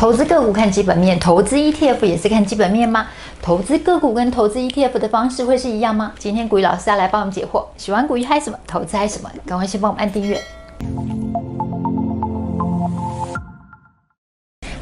投资个股看基本面，投资 ETF 也是看基本面吗？投资个股跟投资 ETF 的方式会是一样吗？今天古雨老师要来帮我们解惑。喜欢古雨嗨什么？投资嗨什么？赶快先帮我们按订阅。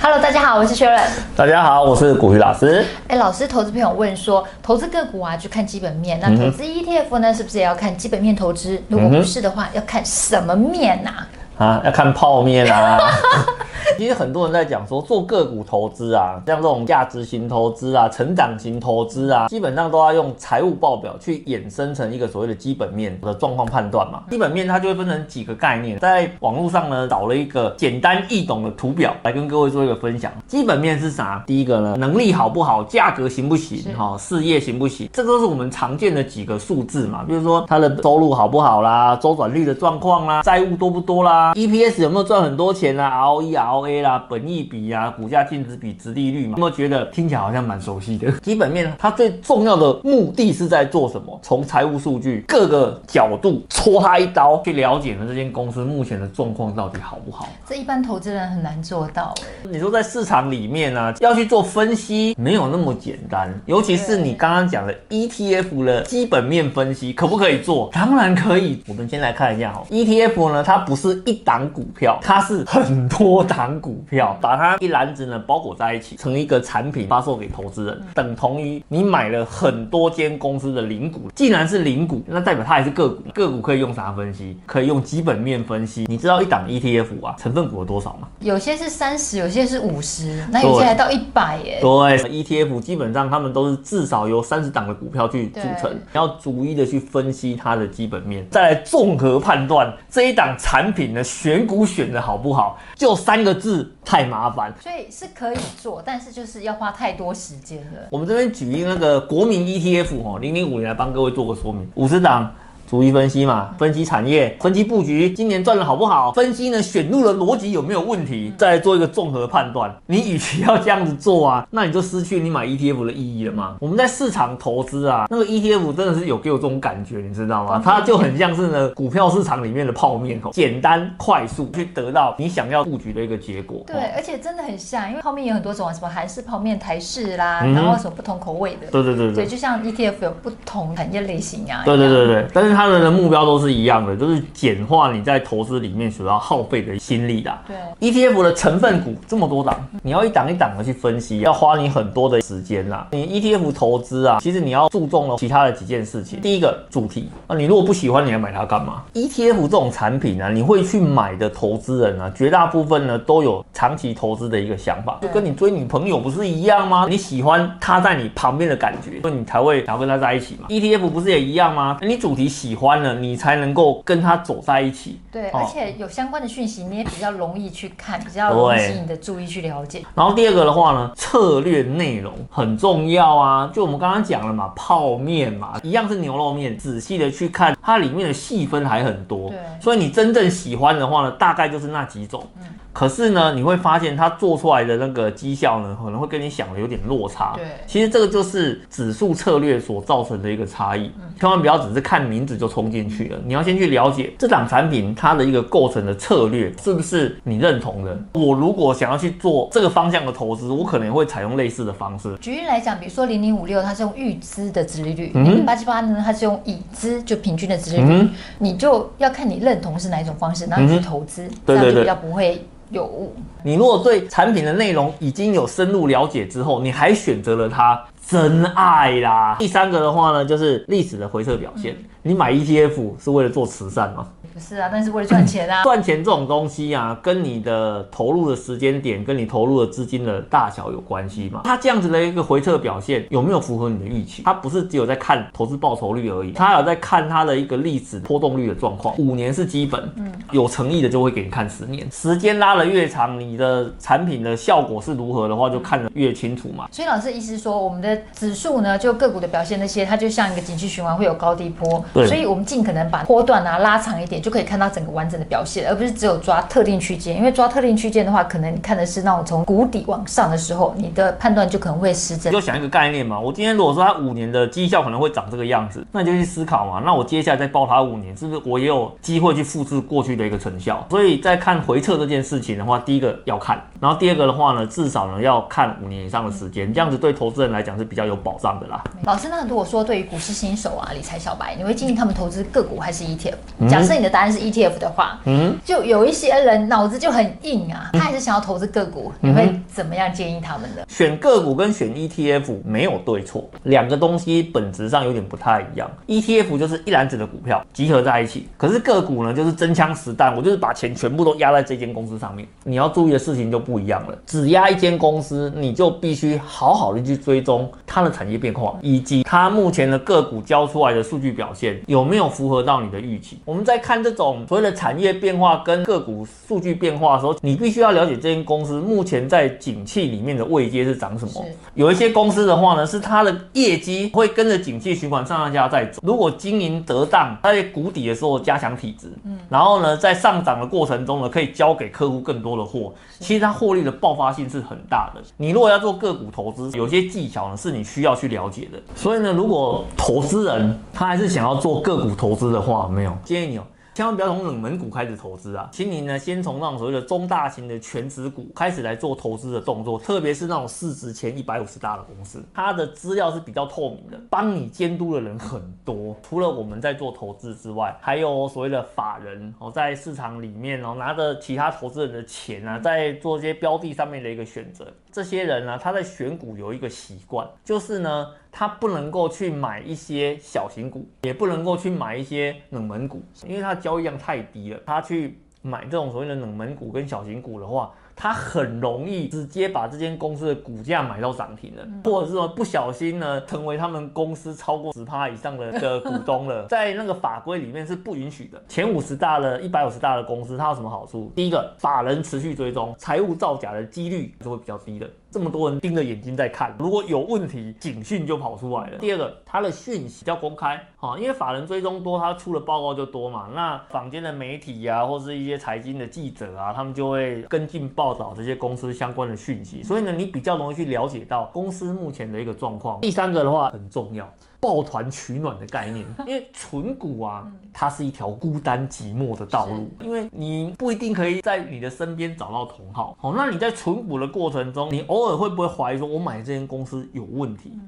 Hello，大家好，我是 Sharon。大家好，我是古雨老师。哎，老师，投资朋友问说，投资个股啊，就看基本面。那投资 ETF 呢，是不是也要看基本面投资？如果不是的话，要看什么面呐？啊，要看泡面啊！其实很多人在讲说，做个股投资啊，像这种价值型投资啊、成长型投资啊，基本上都要用财务报表去衍生成一个所谓的基本面的状况判断嘛。基本面它就会分成几个概念，在网络上呢找了一个简单易懂的图表来跟各位做一个分享。基本面是啥？第一个呢，能力好不好？价格行不行？哈，事业行不行？这都是我们常见的几个数字嘛。比如说它的收入好不好啦，周转率的状况啦，债务多不多啦？EPS 有没有赚很多钱啊？ROE、ROA 啦，本益比啊，股价净值比、值利率嘛，有没有觉得听起来好像蛮熟悉的？基本面它最重要的目的是在做什么？从财务数据各个角度戳它一刀，去了解呢这间公司目前的状况到底好不好？这一般投资人很难做到哎。你说在市场里面呢、啊，要去做分析，没有那么简单。尤其是你刚刚讲的 ETF 的基本面分析，可不可以做？当然可以。我们先来看一下哈，ETF 呢，它不是一档。股票，它是很多档股票，把它一篮子呢包裹在一起，成一个产品发售给投资人，等同于你买了很多间公司的零股。既然是零股，那代表它还是个股。个股可以用啥分析？可以用基本面分析。你知道一档 ETF 啊，成分股有多少吗？有些是三十，有些是五十，那有些还到一百耶。对，ETF 基本上他们都是至少由三十档的股票去组成，要逐一的去分析它的基本面，再来综合判断这一档产品的选股选的好不好？就三个字，太麻烦。所以是可以做，但是就是要花太多时间了。我们这边举一个那个国民 ETF 哦，零零五零来帮各位做个说明，五十档。逐一分析嘛，分析产业，分析布局，今年赚的好不好？分析呢，选入的逻辑有没有问题？再来做一个综合判断。你与其要这样子做啊，那你就失去你买 ETF 的意义了嘛。我们在市场投资啊，那个 ETF 真的是有给我这种感觉，你知道吗？它就很像是呢股票市场里面的泡面哦，简单快速去得到你想要布局的一个结果。对，而且真的很像，因为泡面有很多种啊，什么韩式泡面、台式啦，然后什么不同口味的。对对对对，对，就像 ETF 有不同产业类型啊。对对对对，但是。他们的目标都是一样的，就是简化你在投资里面所要耗费的心力的。对，ETF 的成分股这么多档，你要一档一档的去分析，要花你很多的时间啦。你 ETF 投资啊，其实你要注重了其他的几件事情。第一个主题啊，你如果不喜欢，你还买它干嘛？ETF 这种产品呢，你会去买的投资人呢，绝大部分呢都有长期投资的一个想法，就跟你追女朋友不是一样吗？你喜欢他在你旁边的感觉，所以你才会想要跟他在一起嘛。ETF 不是也一样吗？你主题喜。喜欢了，你才能够跟他走在一起。对，而且有相关的讯息，你也比较容易去看，比较容易吸引你的注意去了解。然后第二个的话呢，策略内容很重要啊。就我们刚刚讲了嘛，泡面嘛，一样是牛肉面，仔细的去看它里面的细分还很多。对，所以你真正喜欢的话呢，大概就是那几种。嗯。可是呢，你会发现它做出来的那个绩效呢，可能会跟你想的有点落差。对，其实这个就是指数策略所造成的一个差异。嗯，千万不要只是看名字就冲进去了，你要先去了解这档产品它的一个构成的策略是不是你认同的。我如果想要去做这个方向的投资，我可能会采用类似的方式。举例来讲，比如说零零五六，它是用预支的殖利率；零零八七八呢，它是用已知就平均的殖利率。嗯，你就要看你认同是哪一种方式，然后去投资，这样就比较不会。有。你如果对产品的内容已经有深入了解之后，你还选择了它，真爱啦。第三个的话呢，就是历史的回撤表现。你买 ETF 是为了做慈善吗？不是啊，但是为了赚钱啊。赚钱这种东西啊，跟你的投入的时间点，跟你投入的资金的大小有关系嘛。它这样子的一个回撤表现有没有符合你的预期？它不是只有在看投资报酬率而已，它有在看它的一个历史波动率的状况。五年是基本，嗯，有诚意的就会给你看十年，时间拉得越长，你的产品的效果是如何的话，就看得越清楚嘛。所以老师的意思是说，我们的指数呢，就个股的表现那些，它就像一个景气循环，会有高低波。对所以我们尽可能把波段啊拉长一点，就可以看到整个完整的表现，而不是只有抓特定区间。因为抓特定区间的话，可能你看的是那种从谷底往上的时候，你的判断就可能会失真。就想一个概念嘛，我今天如果说它五年的绩效可能会长这个样子，那你就去思考嘛，那我接下来再报它五年，是不是我也有机会去复制过去的一个成效？所以在看回撤这件事情的话，第一个要看，然后第二个的话呢，至少呢要看五年以上的时间，这样子对投资人来讲是比较有保障的啦。老师，那如果说对于股市新手啊、理财小白，你会建议他们投资个股还是 ETF？假设你的答案是 ETF 的话，嗯，就有一些人脑子就很硬啊，他还是想要投资个股，你会怎么样建议他们的？选个股跟选 ETF 没有对错，两个东西本质上有点不太一样。ETF 就是一篮子的股票集合在一起，可是个股呢，就是真枪实弹，我就是把钱全部都压在这间公司上面。你要注意的事情就不一样了，只压一间公司，你就必须好好的去追踪它的产业变化，以及它目前的个股交出来的数据表现有没有符合到你的预期。我们在看这种所谓的产业变化跟个股数据变化的时候，你必须要了解这间公司目前在景气里面的位阶是长什么。有一些公司的话呢，是它的业绩会跟着景气循环上上下下在走。如果经营得当，它在谷底的时候加强体质，嗯，然后呢，在上涨的过程中呢，可以交给客户更多的货。其实它获利的爆发性是很大的。你如果要做个股投资，有些技巧呢是你需要去了解的。所以呢，如果投资人他还是想要做个股投资的话，没有建议你哦。千万不要从冷门股开始投资啊，请你呢先从那种所谓的中大型的权值股开始来做投资的动作，特别是那种市值前一百五十大的公司，它的资料是比较透明的，帮你监督的人很多。除了我们在做投资之外，还有所谓的法人哦，在市场里面哦拿着其他投资人的钱啊，在做这些标的上面的一个选择。这些人呢，他在选股有一个习惯，就是呢。他不能够去买一些小型股，也不能够去买一些冷门股，因为他的交易量太低了。他去买这种所谓的冷门股跟小型股的话，他很容易直接把这间公司的股价买到涨停了，或者是说不小心呢成为他们公司超过十趴以上的的股东了。在那个法规里面是不允许的。前五十大的、一百五十大的公司，它有什么好处？第一个，法人持续追踪，财务造假的几率就会比较低的。这么多人盯着眼睛在看，如果有问题，警讯就跑出来了。第二个，它的讯息比较公开，哈，因为法人追踪多，他出的报告就多嘛。那坊间的媒体呀、啊，或是一些财经的记者啊，他们就会跟进报道这些公司相关的讯息，所以呢，你比较容易去了解到公司目前的一个状况。第三个的话很重要。抱团取暖的概念，因为存股啊，它是一条孤单寂寞的道路，因为你不一定可以在你的身边找到同好。好，那你在存股的过程中，你偶尔会不会怀疑说，我买这间公司有问题？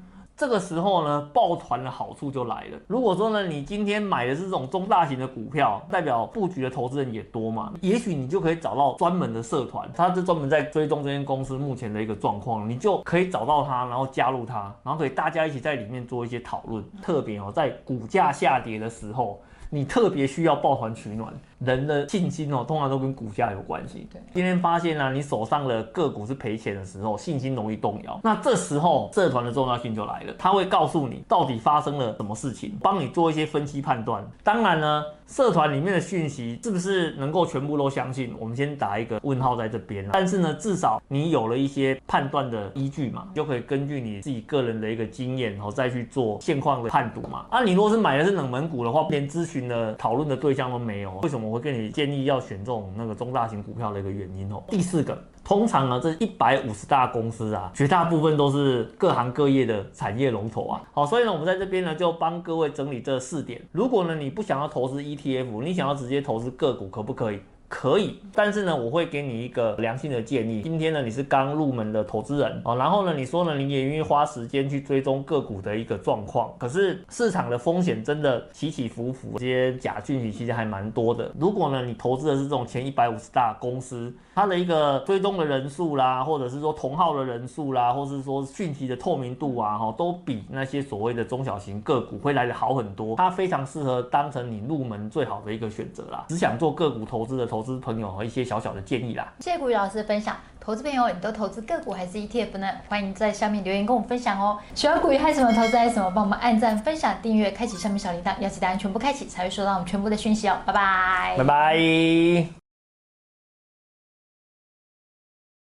这个时候呢，抱团的好处就来了。如果说呢，你今天买的是这种中大型的股票，代表布局的投资人也多嘛，也许你就可以找到专门的社团，他是专门在追踪这间公司目前的一个状况，你就可以找到他，然后加入他，然后可以大家一起在里面做一些讨论。特别哦，在股价下跌的时候，你特别需要抱团取暖。人的信心哦，通常都跟股价有关系。对，今天发现呢、啊，你手上的个股是赔钱的时候，信心容易动摇。那这时候社团的重要性就来了，他会告诉你到底发生了什么事情，帮你做一些分析判断。当然呢，社团里面的讯息是不是能够全部都相信？我们先打一个问号在这边。但是呢，至少你有了一些判断的依据嘛，就可以根据你自己个人的一个经验，然后再去做现况的判读嘛。啊，你如果是买的是冷门股的话，连咨询的讨论的对象都没有，为什么？我会跟你建议要选中那个中大型股票的一个原因哦。第四个，通常呢，这一百五十大公司啊，绝大部分都是各行各业的产业龙头啊。好，所以呢，我们在这边呢，就帮各位整理这四点。如果呢，你不想要投资 ETF，你想要直接投资个股，可不可以？可以，但是呢，我会给你一个良性的建议。今天呢，你是刚入门的投资人哦，然后呢，你说呢，你也愿意花时间去追踪个股的一个状况。可是市场的风险真的起起伏伏，这些假讯息其实还蛮多的。如果呢，你投资的是这种前一百五十大公司，它的一个追踪的人数啦，或者是说同号的人数啦，或者是说讯息的透明度啊，哈，都比那些所谓的中小型个股会来得好很多。它非常适合当成你入门最好的一个选择啦。只想做个股投资的投。投资朋友和一些小小的建议啦，谢谢古雨老师的分享。投资朋友，你都投资个股还是 ETF 呢？欢迎在下面留言跟我们分享哦。喜欢古鱼还是什么投资还是什么，帮我们按赞、分享、订阅、开启上面小铃铛，要记得按全部开启，才会收到我们全部的讯息哦。拜拜，拜拜。